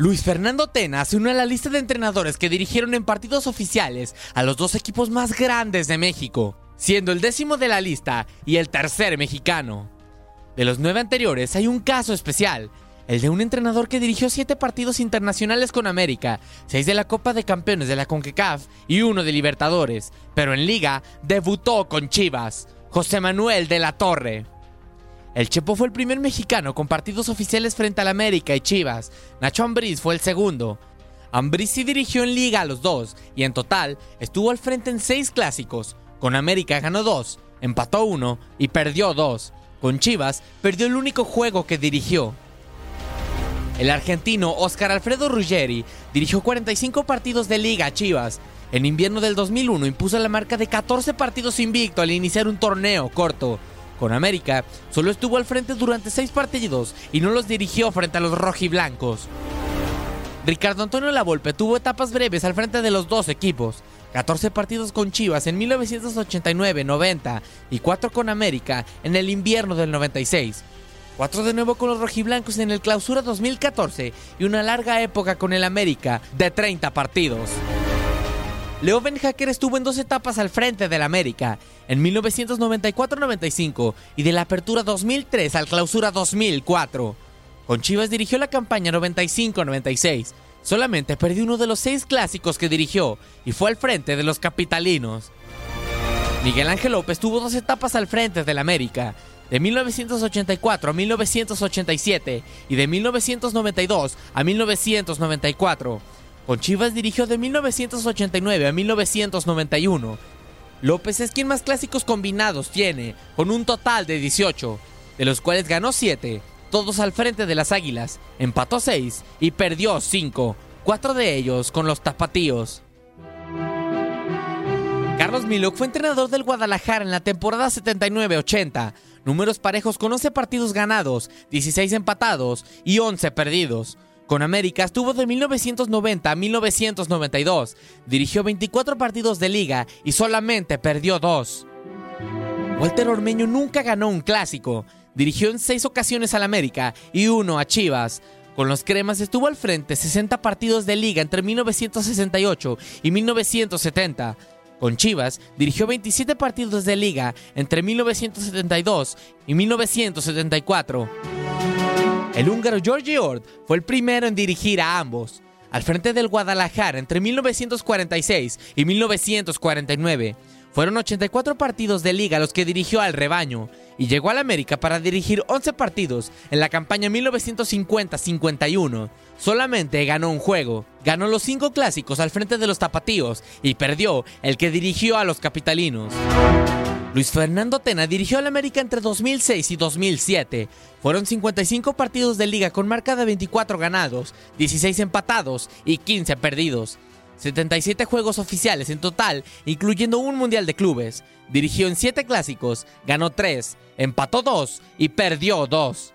Luis Fernando Tena se une a la lista de entrenadores que dirigieron en partidos oficiales a los dos equipos más grandes de México, siendo el décimo de la lista y el tercer mexicano. De los nueve anteriores hay un caso especial, el de un entrenador que dirigió siete partidos internacionales con América, seis de la Copa de Campeones de la CONCACAF y uno de Libertadores, pero en Liga debutó con Chivas, José Manuel de la Torre. El Chepo fue el primer mexicano con partidos oficiales frente al América y Chivas. Nacho Ambriz fue el segundo. Ambriz sí dirigió en liga a los dos y en total estuvo al frente en seis clásicos. Con América ganó dos, empató uno y perdió dos. Con Chivas perdió el único juego que dirigió. El argentino Oscar Alfredo Ruggeri dirigió 45 partidos de liga a Chivas. En invierno del 2001 impuso la marca de 14 partidos invicto al iniciar un torneo corto. Con América, solo estuvo al frente durante seis partidos y no los dirigió frente a los rojiblancos. Ricardo Antonio Lavolpe tuvo etapas breves al frente de los dos equipos. 14 partidos con Chivas en 1989-90 y 4 con América en el invierno del 96. 4 de nuevo con los rojiblancos en el clausura 2014 y una larga época con el América de 30 partidos. Leo Ben Hacker estuvo en dos etapas al frente del América, en 1994-95 y de la apertura 2003 al clausura 2004. Con Chivas dirigió la campaña 95-96. Solamente perdió uno de los seis clásicos que dirigió y fue al frente de los capitalinos. Miguel Ángel López tuvo dos etapas al frente del América, de 1984 a 1987 y de 1992 a 1994. Con Chivas dirigió de 1989 a 1991. López es quien más clásicos combinados tiene, con un total de 18, de los cuales ganó 7, todos al frente de las Águilas, empató 6 y perdió 5, cuatro de ellos con los tapatíos. Carlos Milok fue entrenador del Guadalajara en la temporada 79-80, números parejos con 11 partidos ganados, 16 empatados y 11 perdidos. Con América estuvo de 1990 a 1992, dirigió 24 partidos de liga y solamente perdió 2. Walter Ormeño nunca ganó un clásico, dirigió en 6 ocasiones al América y uno a Chivas. Con los cremas estuvo al frente 60 partidos de liga entre 1968 y 1970. Con Chivas dirigió 27 partidos de liga entre 1972 y 1974. El húngaro Georgi Ord fue el primero en dirigir a ambos, al frente del Guadalajara entre 1946 y 1949. Fueron 84 partidos de liga los que dirigió al rebaño y llegó al América para dirigir 11 partidos en la campaña 1950-51. Solamente ganó un juego, ganó los 5 clásicos al frente de los tapatíos y perdió el que dirigió a los capitalinos. Luis Fernando Tena dirigió al América entre 2006 y 2007. Fueron 55 partidos de liga con marca de 24 ganados, 16 empatados y 15 perdidos. 77 juegos oficiales en total, incluyendo un Mundial de Clubes. Dirigió en 7 clásicos, ganó 3, empató 2 y perdió 2.